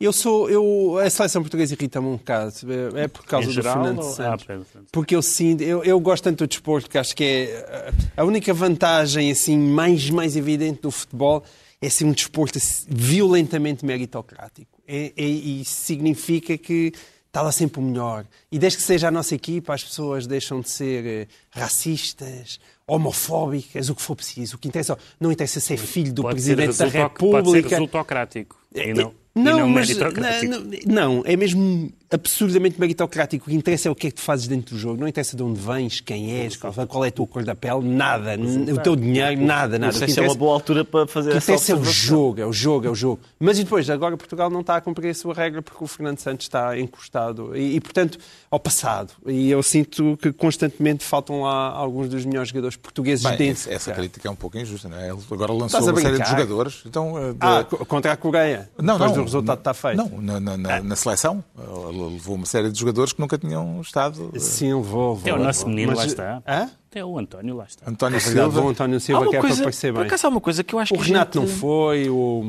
eu sou. Eu, a seleção portuguesa irrita-me um bocado. É, é por causa Em do geral, Fernando ou- Santos. Ah, portanto, Porque eu sinto, eu, eu gosto tanto do desporto que acho que é a a única vantagem assim mais mais evidente do futebol é ser um desporto assim, violentamente meritocrático. É, é- e significa que está lá sempre o melhor. E desde que seja a nossa equipa, as pessoas deixam de ser eh, racistas, homofóbicas, o que for preciso. O que interessa, não interessa ser filho do pode Presidente da resulto- Pode ser República. resultocrático. E não, e Não, não mas meritocrático. não, não, é mesmo absurdamente meritocrático. O que interessa é o que é que tu fazes dentro do jogo. Não interessa de onde vens, quem és, qual, qual é a tua cor da pele, nada. O teu dinheiro, nada, nada. Não sei se é uma boa altura para fazer essa interessa é o jogo, é o jogo, é o jogo. Mas e depois, agora Portugal não está a cumprir a sua regra porque o Fernando Santos está encostado. E, e, portanto, ao passado. E eu sinto que constantemente faltam lá alguns dos melhores jogadores portugueses Bem, dentro. essa crítica é um pouco injusta, não é? Ele agora lançou uma série de jogadores. Então, eh, de- Ah, co- contra a Coreia. não, não, do resultado está feito. Não, na, na- na- na seleção. Ele levou uma série de jogadores que nunca tinham estado. eh, Sim, levou, levou. É o nosso levou. menino, Mas- lá está. Hã? Até o António, lá está. António É Silva. o António Silva que é coisa, para parecer por bem. acaso há uma coisa que eu acho O que a Renato gente- não foi, o...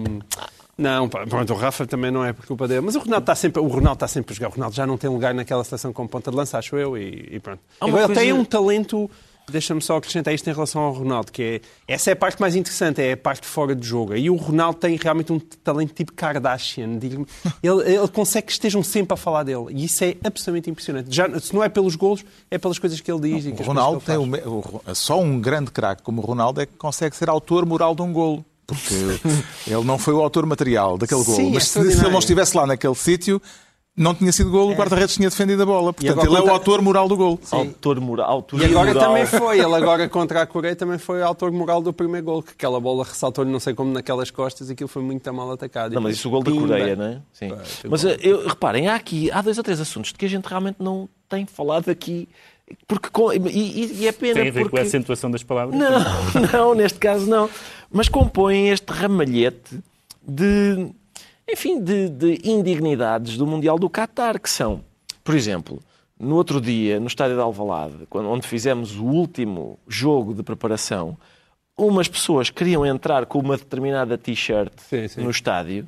Não, pronto, o Rafa também não é por culpa dele. Mas o Ronaldo está sempre, o Ronaldo está sempre a jogar. O Ronaldo já não tem lugar naquela seleção como ponta de lança, acho eu, e, e pronto. Agora ele tem coisa- um talento... Deixa-me só acrescentar isto em relação ao Ronaldo, que é... Essa é a parte mais interessante, é a parte fora de jogo. E o Ronaldo tem realmente um talento tipo Kardashian. Ele, ele consegue que estejam sempre a falar dele. E isso é absolutamente impressionante. Já, se não é pelos golos, é pelas coisas que ele diz. e O que as Ronaldo tem o o só um grande craque como o Ronaldo é que consegue ser autor moral de um golo. Porque ele não foi o autor material daquele Sim, golo. é Mas se, ele não estivesse lá naquele sítio, não tinha sido golo, o guarda-redes tinha defendido a bola. Portanto, agora ele é o autor moral do golo. Autor moral. E autoria agora moral. também foi, ele agora contra a Coreia também foi autor moral do primeiro gol, que aquela bola ressaltou-lhe não sei como naquelas costas, aquilo foi muito mal atacado. Não, mas isso é o gol da. Coreia, não é? Sim. Mas gol. eh, eu, reparem, há aqui, há dois ou três assuntos de que a gente realmente não tem falado aqui. Porque, com- e, e- e é pena Tem a ver porque... com a acentuação das palavras? Não, não, neste caso não. Mas compõem este ramalhete de, enfim, de, de indignidades do Mundial do Qatar, que são, por exemplo, no outro dia, no estádio de Alvalade, quando, onde fizemos o último jogo de preparação, umas pessoas queriam entrar com uma determinada t-shirt no estádio,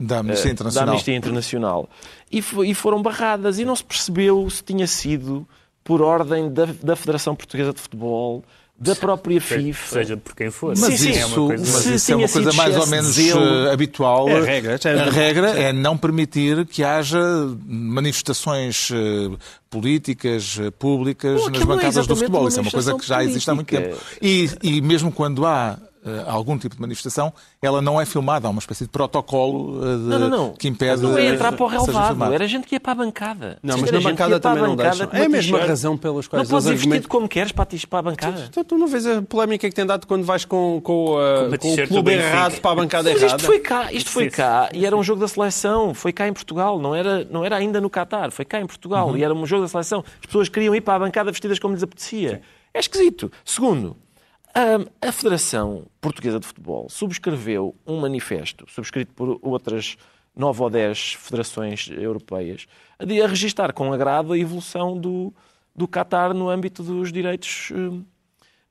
Da Amnistia da Internacional. Amnistia Internacional. E, fo- e foram barradas e não se percebeu se tinha sido por ordem da, da Federação Portuguesa de Futebol, da própria FIFA. Seja por quem for. Mas, Sim, sim, isso, é uma coisa- mas isso é uma coisa sido mais ou menos eh, habitual. É a regra, é- a regra é não permitir que haja manifestações eh, políticas, eh, públicas Bom, nas é bancadas do futebol. Isso é uma coisa que já existe há muito tempo. E, e mesmo quando há eh, algum tipo de manifestação, ela não é filmada. Há uma espécie de protocolo eh, de- Não, não, não. que impede não é entrar para o relevado. Era gente que ia para a bancada. Não, Sim, mas na gente que bancada também não bancada deixam. com É a mesma razão pelas Não quais podes ir vestido como queres para, ti- para a bancada. Então, tu não vês a polémica que tem dado quando vais com, com, uh, uma com o clube errado para a bancada Mas errada? isto foi cá, isto foi Sim, cá e era um jogo da seleção, foi cá em Portugal, não era, não era ainda no Qatar, foi cá em Portugal e era um jogo da seleção. As pessoas queriam ir para a bancada vestidas como lhes apetecia. É esquisito. Segundo, a, Federação Portuguesa de Futebol subscreveu um manifesto, subscrito por outras nove ou dez federações europeias, a, registar com agrado a evolução do, do Qatar no âmbito dos direitos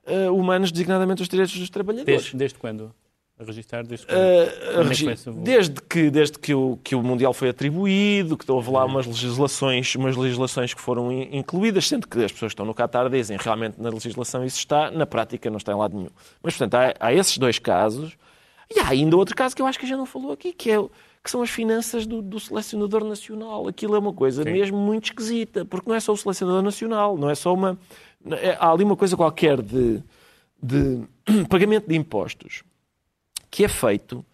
eh, humanos, designadamente os direitos dos trabalhadores. Desde, desde quando? A registrar desde? Uh, é regi- desde que, desde que, o, que o Mundial foi atribuído, que houve lá umas legislações, umas legislações que foram in- incluídas, sendo que as pessoas que estão no Qatar dizem realmente na legislação isso está, na prática não está em lado nenhum. Mas, portanto, há, há esses dois casos. E há ainda outro caso que eu acho que a gente não falou aqui, que, é, que são as finanças do, do selecionador nacional. Aquilo é uma coisa Sim. mesmo muito esquisita, porque não é só o selecionador nacional, não é só uma... é- há ali uma coisa qualquer de, de pagamento de impostos que é feito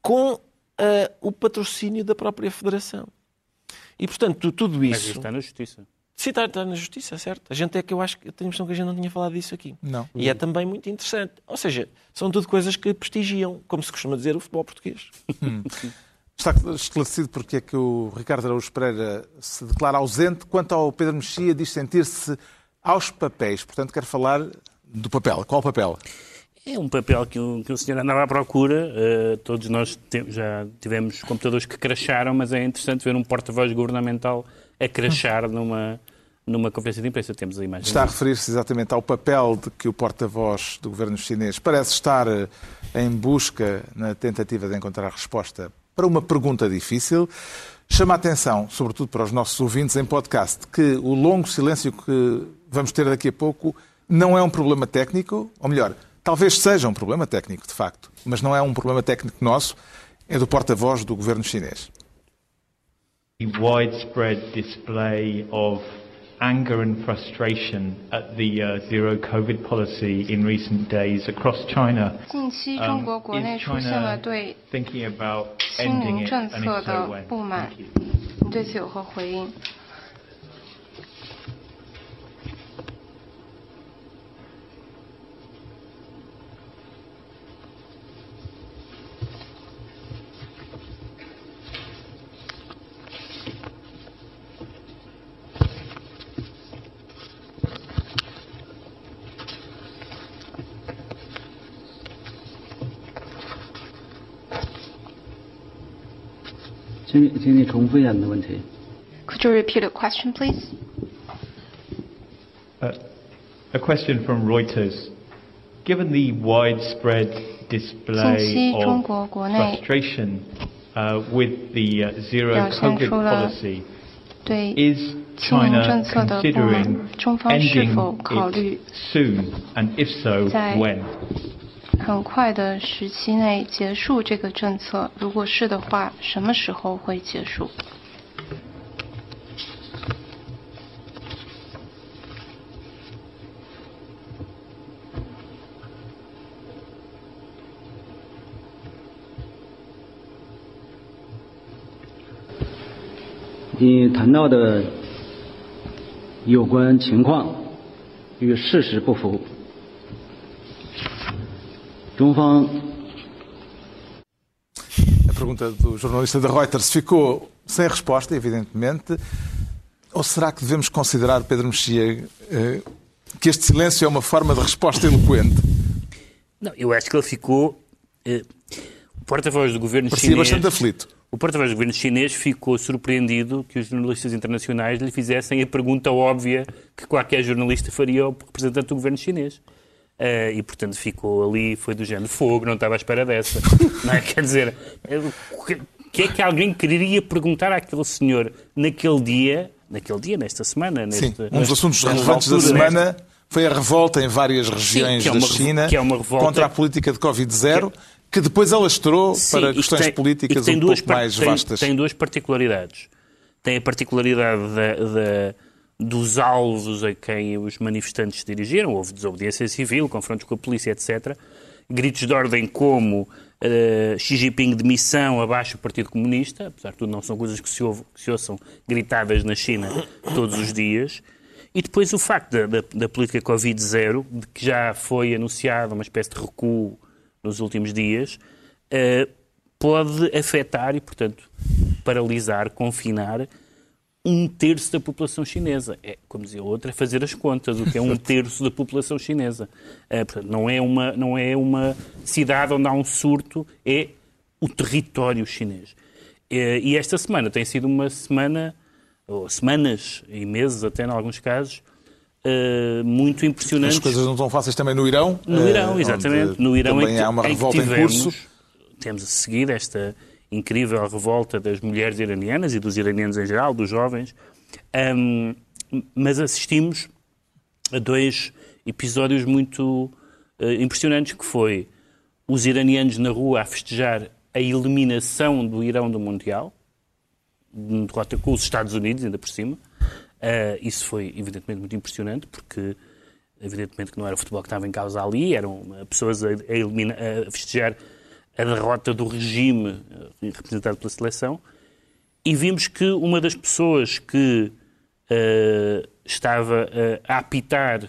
com ah, o patrocínio da própria Federação. E, portanto, tu- tudo Mas isso... isto está na justiça. Sim, está, está na justiça, certo. A gente é que eu acho que eu tenho a impressão que a gente não tinha falado disso aqui. Não. E é também muito interessante. Ou seja, são tudo coisas que prestigiam, como se costuma dizer, o futebol português. Está esclarecido porque é que o Ricardo Araújo Pereira se declara ausente quanto ao Pedro Mexia diz sentir-se aos papéis. Portanto, quer falar do papel. Qual papel? É um papel que o, que o senhor andava à procura. eh, todos nós te- já tivemos computadores que cracharam, mas é interessante ver um porta-voz governamental a crachar numa, numa conferência de imprensa. Temos a imagem. Está a referir-se exatamente ao papel de que o porta-voz do governo chinês parece estar eh, em busca na tentativa de encontrar resposta para uma pergunta difícil. Chama a atenção, sobretudo para os nossos ouvintes em podcast, que o longo silêncio que vamos ter daqui a pouco não é um problema técnico, ou melhor, talvez seja um problema técnico, de facto, mas não é um problema técnico nosso, é do porta-voz do governo chinês. widespread display of anger and frustration at the uh, zero COVID policy in recent days across China. 近期 Um, 中国国内 is 出现了 China 对 thinking about 清 ending 零 it, 政 and 策 if 的 so, when? 不满 Thank you.，你对此有何回应？ 请你请你重复一下你的问题。 Could you repeat the question, please? Uh, a question from Reuters. Given the widespread 近 display 期中 of 国国内 frustration uh, with the uh, zero 表现 COVID 出了 policy, 对 is 清零 China 政策的不满 considering，中方是否 ending 考虑 it soon, and if so, 在 when? 很快的时期内结束这个政策？如果是的话，什么时候会结束？你谈到的有关情况与事实不符，A pergunta do jornalista da Reuters ficou sem resposta, evidentemente. Ou será que devemos considerar, Pedro Mexia, eh, que este silêncio é uma forma de resposta eloquente? Não, eu acho que ele ficou. eh, o porta-voz do governo Parecia chinês. bastante aflito. O porta-voz do governo chinês ficou surpreendido que os jornalistas internacionais lhe fizessem a pergunta óbvia que qualquer jornalista faria ao representante do governo chinês. Eh, e, portanto, ficou ali, foi do género fogo, não estava à espera dessa. não é? Quer dizer, eh, o que- é que alguém quereria perguntar àquele senhor naquele dia, naquele dia, nesta semana? Sim, Neste, um dos assuntos relevantes da semana foi a revolta em várias regiões que é da uma- China que é uma revolta- contra a política de Covid-0, que depois alastrou Sim, para que questões tem- políticas que tem um duas pouco par- mais tem- vastas. Tem duas particularidades. Tem a particularidade da- da- dos alvos a quem os manifestantes se dirigiram. Houve desobediência civil, confrontos com a polícia, etc. Gritos de ordem como eh, Xi Jinping de missão abaixo o Partido Comunista. Apesar de tudo, não são coisas que se, ouve- que se ouçam gritadas na China todos os dias. E depois o facto da, da- da política Covid-0, de que já foi anunciada uma espécie de recuo nos últimos dias, eh, pode afetar e, portanto, paralisar, confinar um terço da população chinesa. É, como dizia outra, é fazer as contas, o que é um terço da população chinesa. Eh, portanto, não, é uma, não é uma cidade onde há um surto, é o território chinês. Eh, e esta semana tem sido uma semana, ou semanas e meses até, em alguns casos, eh, muito impressionantes. As coisas não são fáceis também no Irão. No Irão, onde exatamente. No Irão também em que, há uma em revolta em tivemos, curso. Temos a seguir esta incrível revolta das mulheres iranianas e dos iranianos em geral, dos jovens. Ahm, mas assistimos a dois episódios muito eh, impressionantes, que foi os iranianos na rua a festejar a eliminação do Irão do Mundial, de derrota com os Estados Unidos, ainda por cima. Uh, isso foi, evidentemente, muito impressionante, porque, evidentemente, que não era o futebol que estava em causa ali, eram uh, pessoas a, a a festejar a derrota do regime uh, representado pela seleção. E vimos que uma das pessoas que uh, estava uh, a apitar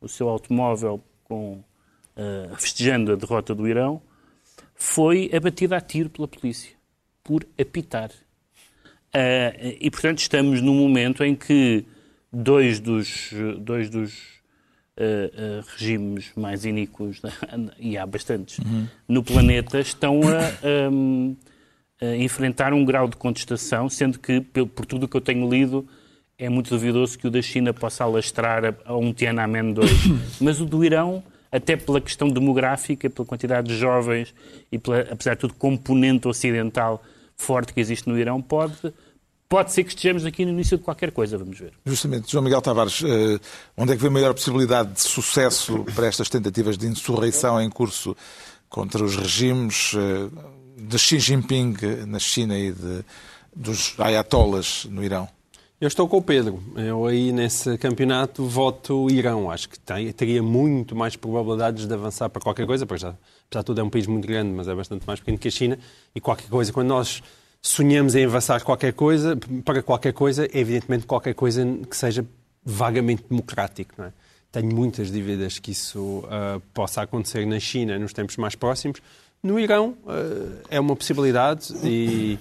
o seu automóvel com, uh, festejando a derrota do Irão foi abatida a tiro pela polícia por apitar. E, portanto, estamos num momento em que dois dos, dois dos uh, regimes mais iníquos, e há bastantes, no planeta, estão a, um, a enfrentar um grau de contestação, sendo que, por, tudo o que eu tenho lido, é muito duvidoso que o da China possa alastrar a, a um Tiananmen 2. Mas o do Irão, até pela questão demográfica, pela quantidade de jovens e, pela, apesar de tudo, componente ocidental forte que existe no Irão, pode, pode ser que estejamos aqui no início de qualquer coisa, vamos ver. Justamente, João Miguel Tavares, eh, onde é que vê a maior possibilidade de sucesso para estas tentativas de insurreição em curso contra os regimes eh, de Xi Jinping na China e de, dos ayatollahs no Irão? Eu estou com o Pedro. Eu aí nesse campeonato voto Irão. Acho que tem, teria muito mais probabilidades de avançar para qualquer coisa, porque já, apesar de tudo é um país muito grande, mas é bastante mais pequeno que a China. E qualquer coisa, quando nós sonhamos em avançar qualquer coisa, para qualquer coisa, evidentemente qualquer coisa que seja vagamente democrático. Não é? Tenho muitas dúvidas que isso uh, possa acontecer na China nos tempos mais próximos. No Irão uh, é uma possibilidade e,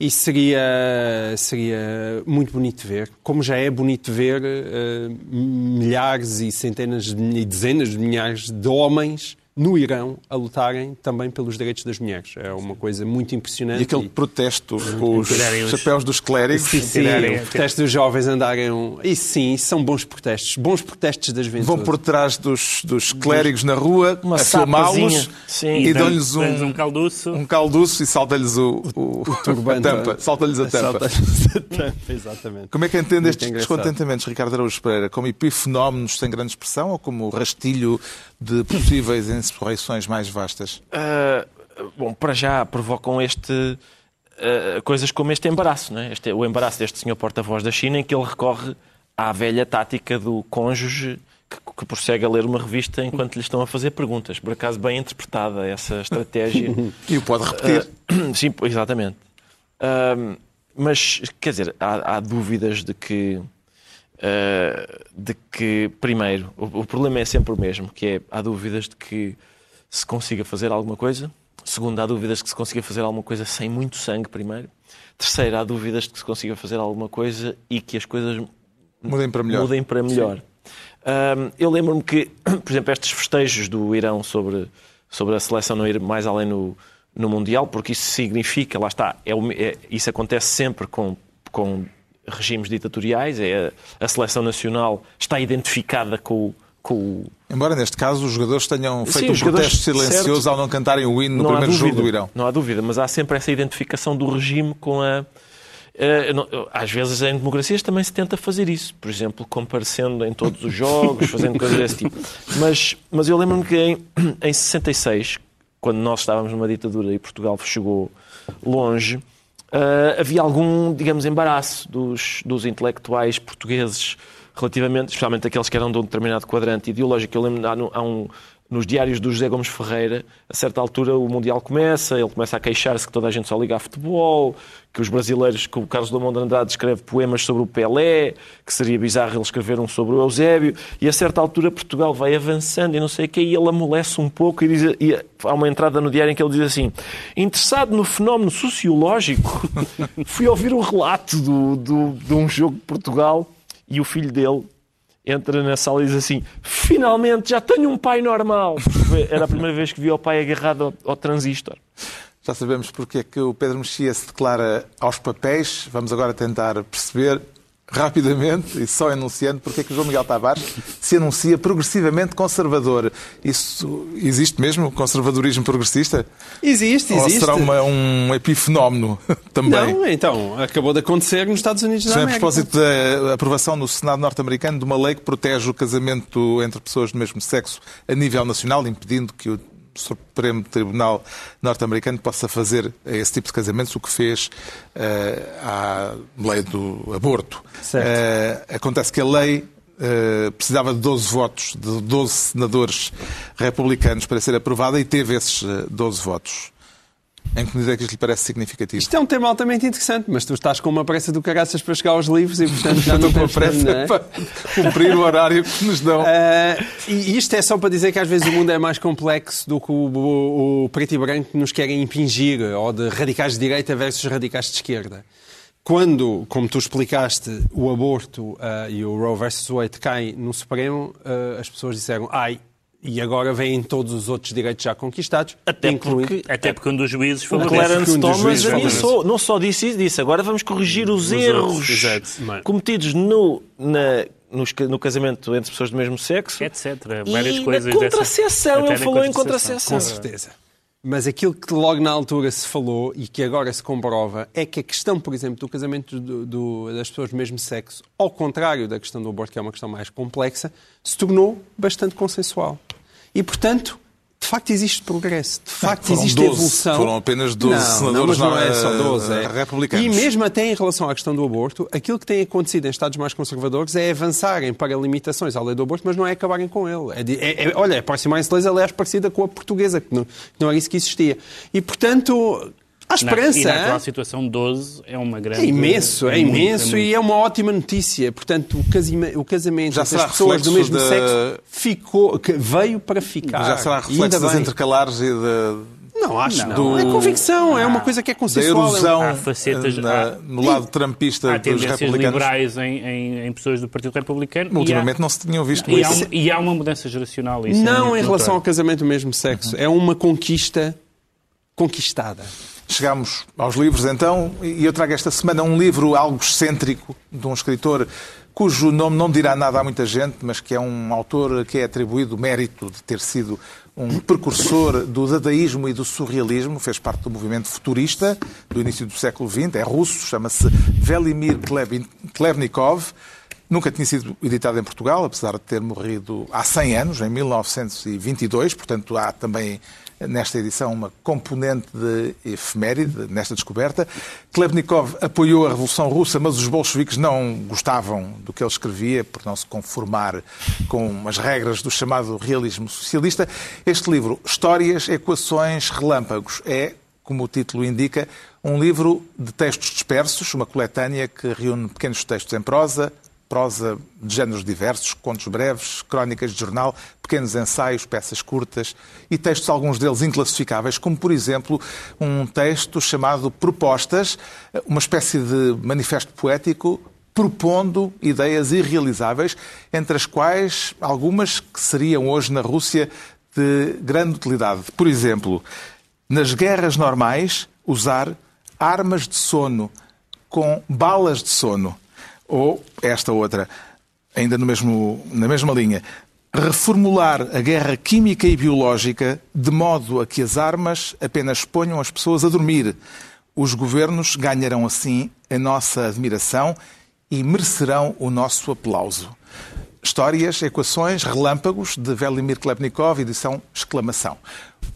e seria, seria muito bonito ver. Como já é bonito ver uh, milhares e centenas e dezenas de milhares de homens no Irão a lutarem também pelos direitos das mulheres. É uma coisa muito impressionante. E aquele protesto com os chapéus dos clérigos. Sim, sim, tirarem- o protesto dos jovens andarem. Isso sim, são bons protestos. Bons protestos da juventude. Vão por trás dos, dos clérigos na rua Uma a filmá-los sapazinha. Sim. e dão- dão-lhes um, um calduço. um calduço e salta-lhes o, o, turbante. a tampa. Salta-lhes a tampa. Salta-lhes a tampa, exatamente. Como é que entende Muito estes engraçado. descontentamentos, Ricardo Araújo Pereira? Como epifenómenos sem grande expressão ou como rastilho de possíveis insurreições mais vastas? Ah, bom, para já provocam este ah, coisas como este embaraço, não é? Este, o embaraço deste senhor porta-voz da China, em que ele recorre à velha tática do cônjuge que, que prossegue a ler uma revista enquanto lhe estão a fazer perguntas. Por acaso, bem interpretada essa estratégia. E o pode repetir. Ah, sim, exatamente. Ah, mas, quer dizer, há, há dúvidas de que. Ah, de que, primeiro, o, o problema é sempre o mesmo, que é há dúvidas de que se consiga fazer alguma coisa. Segundo, há dúvidas de que se consiga fazer alguma coisa sem muito sangue, primeiro. Terceiro, há dúvidas de que se consiga fazer alguma coisa e que as coisas Mudem para melhor. mudem para melhor. Eu lembro-me que, por exemplo, estes festejos do Irão sobre, sobre a seleção não ir mais além no, no Mundial, porque isso significa, lá está, é, é- isso acontece sempre com, com regimes ditatoriais, é a, a seleção nacional está identificada com, com Embora neste caso os jogadores tenham Sim, feito os um protesto silencioso certo. ao não cantarem o hino no primeiro jogo dúvida, do Irão. Não há dúvida, mas há sempre essa identificação do regime com a. não- às vezes em democracias também se tenta fazer isso, por exemplo, comparecendo em todos os jogos, fazendo coisas desse tipo. Mas, mas eu lembro-me que em, em 66, quando nós estávamos numa ditadura e Portugal chegou longe, eh, havia algum, digamos, embaraço dos, dos intelectuais portugueses relativamente, especialmente aqueles que eram de um determinado quadrante ideológico. Eu lembro, há, há um, nos diários do José Gomes Ferreira, a certa altura o Mundial começa, ele começa a queixar-se que toda a gente só liga a futebol, que os brasileiros, que o Carlos Drummond de Andrade escreve poemas sobre o Pelé, que seria bizarro ele escrever um sobre o Eusébio, e a certa altura Portugal vai avançando e não sei o que, e ele amolece um pouco e, diz, e há uma entrada no diário em que ele diz assim, interessado no fenómeno sociológico, fui ouvir o relato do, do, de um jogo de Portugal e o filho dele entra na sala e diz assim: Finalmente já tenho um pai normal. Era a primeira vez que vi o pai agarrado ao, ao transistor. Já sabemos porque é que o Pedro Mexia se declara aos papéis. Vamos agora tentar perceber rapidamente e só enunciando porque é que o João Miguel Tavares se anuncia progressivamente conservador. Isso existe mesmo? Conservadorismo progressista? Existe, Ou existe. será uma- um epifenómeno também? Não, então, acabou de acontecer nos Estados Unidos da Isto é a América. propósito da aprovação no Senado norte-americano de uma lei que protege o casamento entre pessoas do mesmo sexo a nível nacional, impedindo que o Supremo Tribunal norte-americano possa fazer esse tipo de casamentos, o que fez eh, à lei do aborto. Eh, acontece que a lei eh, precisava de 12 votos, de 12 senadores republicanos para ser aprovada e teve esses eh, 12 votos. Em que medida é que isto lhe parece significativo? Isto é um tema altamente interessante, mas tu estás com uma pressa do caraças para chegar aos livros e, portanto, já não Estou com pressa tempo, é? para cumprir o horário que nos dão. Ah, e isto é só para dizer que às vezes o mundo é mais complexo do que o, o- o preto e branco que nos querem impingir, ou de radicais de direita versus radicais de esquerda. Quando, como tu explicaste, o aborto ah, e o Roe versus Wade caem no Supremo, ah, as pessoas disseram, ai, e agora vêm todos os outros direitos já conquistados, Até incluindo... porque- Até porque um dos juízes O favorece. Clarence um Thomas ameaçou, não só disse isso, disse agora vamos corrigir os, erros outros, cometidos no, na- no casamento entre pessoas do mesmo sexo Etc. Várias e coisas na até Ele falou em contracepção. Com certeza. Mas aquilo que logo na altura se falou e que agora se comprova é que a questão, por exemplo, do casamento do- do- das pessoas do mesmo sexo, ao contrário da questão do aborto, que é uma questão mais complexa, se tornou bastante consensual. E, portanto, de facto existe progresso, de facto Foram existe 12, evolução. foram apenas 12 não, senadores, não, mas não não, é só eh, 12, é. republicanos. E mesmo até em relação à questão do aborto, aquilo que tem acontecido em Estados mais conservadores é avançarem para limitações à lei do aborto, mas não é acabarem com ele. É é- é- olha, aproximarem-se leis, aliás, parecida com a portuguesa, que não, que não era isso que existia. E, portanto, há Na- esperança. E na atual situação 12 é uma grande... É imenso, é, muito, imenso muito. e é uma ótima notícia. Portanto, o casamento, o casamento Já será pessoas do mesmo da- sexo ficou, que veio para ficar. Já será E reflexo das bem. intercalares e de... Não, acho não. Do- É convicção, é uma coisa que é Da consensual. erosão Há facetas- na- há- no lado trampista Há dos republicanos. liberais em, em, em pessoas do Partido Republicano. e há- Ultimamente não se tinham visto E há, isso. um- e há uma mudança geracional. Isso é Não muito em relação ao casamento do mesmo sexo. É uma conquista conquistada. Chegamos aos livros então, e eu trago esta semana um livro algo excêntrico de um escritor cujo nome não dirá nada a muita gente, mas que é um autor que é atribuído o mérito de ter sido um precursor do dadaísmo e do surrealismo, fez parte do movimento futurista do início do século XX, é russo, chama-se Velimir Klevnikov. Nunca tinha sido editado em Portugal, apesar de ter morrido há 100 anos, em 1922, portanto há também nesta edição uma componente de efeméride nesta descoberta. Klebnikov apoiou a Revolução Russa, mas os bolcheviques não gostavam do que ele escrevia, por não se conformar com as regras do chamado realismo socialista. Este livro, Histórias, Equações, Relâmpagos, é, como o título indica, um livro de textos dispersos, uma coletânea que reúne pequenos textos em prosa, prosa de géneros diversos, contos breves, crónicas de jornal, pequenos ensaios, peças curtas e textos, alguns deles inclassificáveis, como, por exemplo, um texto chamado Propostas, uma espécie de manifesto poético propondo ideias irrealizáveis, entre as quais algumas que seriam hoje na Rússia de grande utilidade. Por exemplo, nas guerras normais, usar armas de sono com balas de sono. Ou esta outra, ainda no mesmo, na mesma linha, reformular a guerra química e biológica de modo a que as armas apenas ponham as pessoas a dormir. Os governos ganharão assim a nossa admiração e merecerão o nosso aplauso. Histórias, equações, relâmpagos de Velimir Klebnikov, edição exclamação.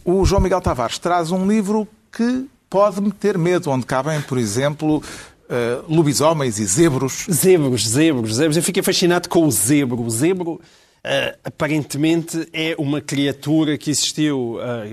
O João Miguel Tavares traz um livro que pode meter medo, onde cabem, por exemplo, eh, lobisomens e zebros. Zebros, zebros, zebros. Eu fiquei fascinado com o zebro. O zebro, ah, aparentemente, é uma criatura que existiu. ah,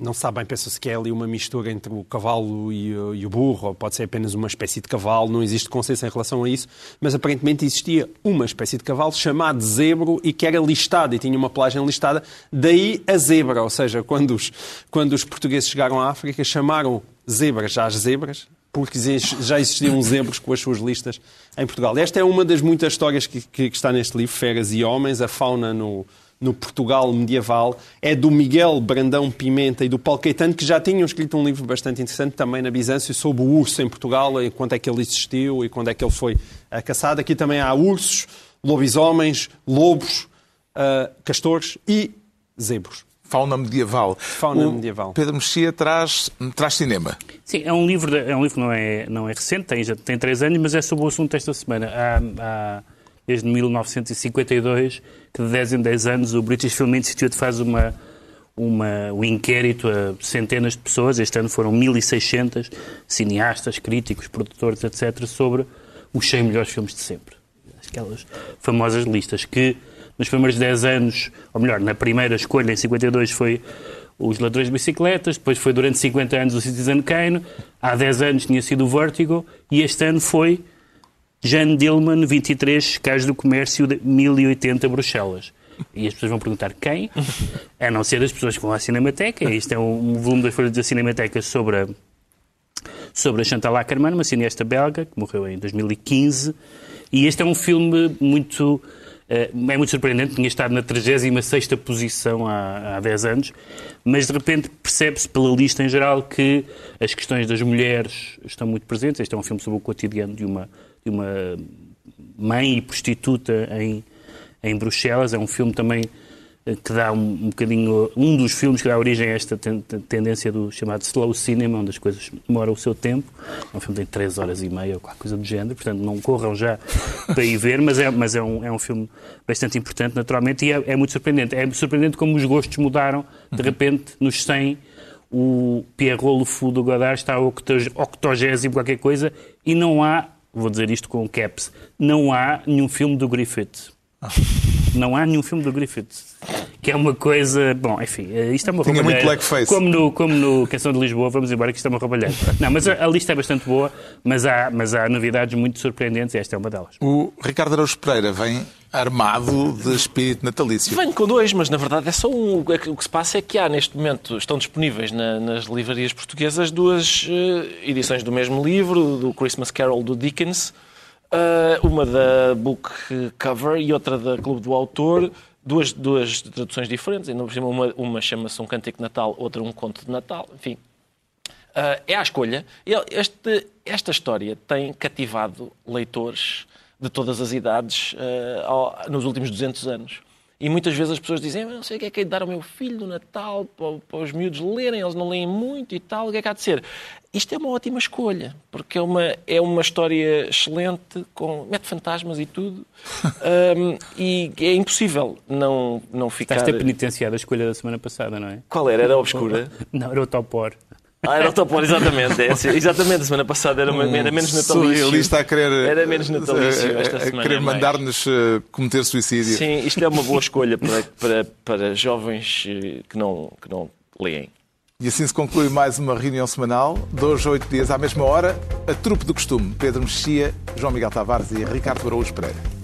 não sabe bem, pensa-se que é ali uma mistura entre o cavalo e, o- e o burro, ou pode ser apenas uma espécie de cavalo, não existe consenso em relação a isso, mas aparentemente existia uma espécie de cavalo chamado zebro e que era listado e tinha uma pelagem listada. Daí a zebra, ou seja, quando os, quando os portugueses chegaram à África, chamaram zebras as zebras, porque já existiam zebros com as suas listas em Portugal. Esta é uma das muitas histórias que, que- que está neste livro, Feras e Homens, a fauna no, no Portugal medieval. É do Miguel Brandão Pimenta e do Paulo Caetano, que já tinham escrito um livro bastante interessante também na Bizâncio sobre o urso em Portugal, e quando é que ele existiu e quando é que ele foi ah, caçado. Aqui também há ursos, lobisomens, lobos, ah, castores e zebros. Fauna medieval. Fauna O medieval. Pedro Mexia traz, traz cinema. Sim, é um livro, de- é um livro que não é, não é recente, tem, já tem três anos, mas é sobre o assunto desta semana. Há, há- desde 1952, que de 10 em 10 anos o British Film Institute faz uma, uma, um inquérito a centenas de pessoas, este ano foram 1.600 cineastas, críticos, produtores, etc., sobre os 100 melhores filmes de sempre. Aquelas famosas listas que nos primeiros 10 anos, ou melhor, na primeira escolha, em 52, foi os Ladrões de Bicicletas, depois foi durante 50 anos o Citizen Kane, há 10 anos tinha sido o Vertigo, e este ano foi Jeanne Dillman, 23, Cais do Comércio, de 1080 Bruxelas. E as pessoas vão perguntar quem? A não ser as pessoas que vão à Cinemateca. Isto é um volume das folhas da Cinemateca sobre a, sobre a Chantal Ackerman, uma cineasta belga, que morreu em 2015. E este é um filme muito... eh, é muito surpreendente, tinha estado na 36ª posição há, há 10 anos, mas de repente percebe-se pela lista em geral que as questões das mulheres estão muito presentes. Este é um filme sobre o cotidiano de uma, de uma mãe e prostituta em, em Bruxelas. É um filme também que dá um, um bocadinho, um dos filmes que dá origem a esta ten- ten- tendência do chamado slow cinema, onde as coisas demoram o seu tempo. É um filme que tem 3 horas e meia ou qualquer coisa do género, portanto não corram já para ir ver, mas é, mas é, um, é um filme bastante importante, naturalmente, e é, é muito surpreendente. É surpreendente como os gostos mudaram, de repente, nos 100, o Pierrot Le Fou do Godard está ao 80 qualquer coisa, e não há, vou dizer isto com caps, não há nenhum filme do Griffith. Não há nenhum filme do Griffith. que é uma coisa. Bom, enfim, eh, isto é uma Tinha roubalheira. muito blackface. Como no, como no Canção de Lisboa, vamos embora que isto é uma roubalheira. Não, mas a, a lista é bastante boa, mas há, mas há novidades muito surpreendentes e esta é uma delas. O Ricardo Araújo Pereira vem armado de espírito natalício. Venho com dois, mas na verdade é só um. O que o que se passa é que há neste momento, estão disponíveis na- nas livrarias portuguesas duas eh, edições do mesmo livro, do Christmas Carol do Dickens, eh, uma da Book Cover e outra da Clube do Autor, duas, duas traduções diferentes, ainda por cima uma, uma chama-se Um Cântico de Natal, outra Um Conto de Natal, enfim. Ah, é à escolha. Este- esta história tem cativado leitores de todas as idades ah, ao- nos últimos 200 anos. E muitas vezes as pessoas dizem, "Eu não sei o que é que é de dar ao meu filho no Natal, para, para os miúdos lerem, eles não leem muito e tal, o que é que há de ser? Isto é uma ótima escolha, porque é uma, é uma história excelente, com, mete fantasmas e tudo, Ahm, e é impossível não, não ficar... Estás a ter penitenciado a escolha da semana passada, não é? Qual era? Era obscura? Não, era o Topor. Ah, era o Topor, exatamente. É, exatamente, a semana passada era, uma- era menos natalício. Surrealista a querer, Era menos natalício a- esta a, semana, querer é mandar-nos eh, cometer suicídio. Sim, isto é uma boa escolha para, para, para jovens eh, que não, que não leem. E assim se conclui mais uma reunião semanal, dois a oito dias à mesma hora, a trupe do costume, Pedro Mexia, João Miguel Tavares e Ricardo Araújo Pereira.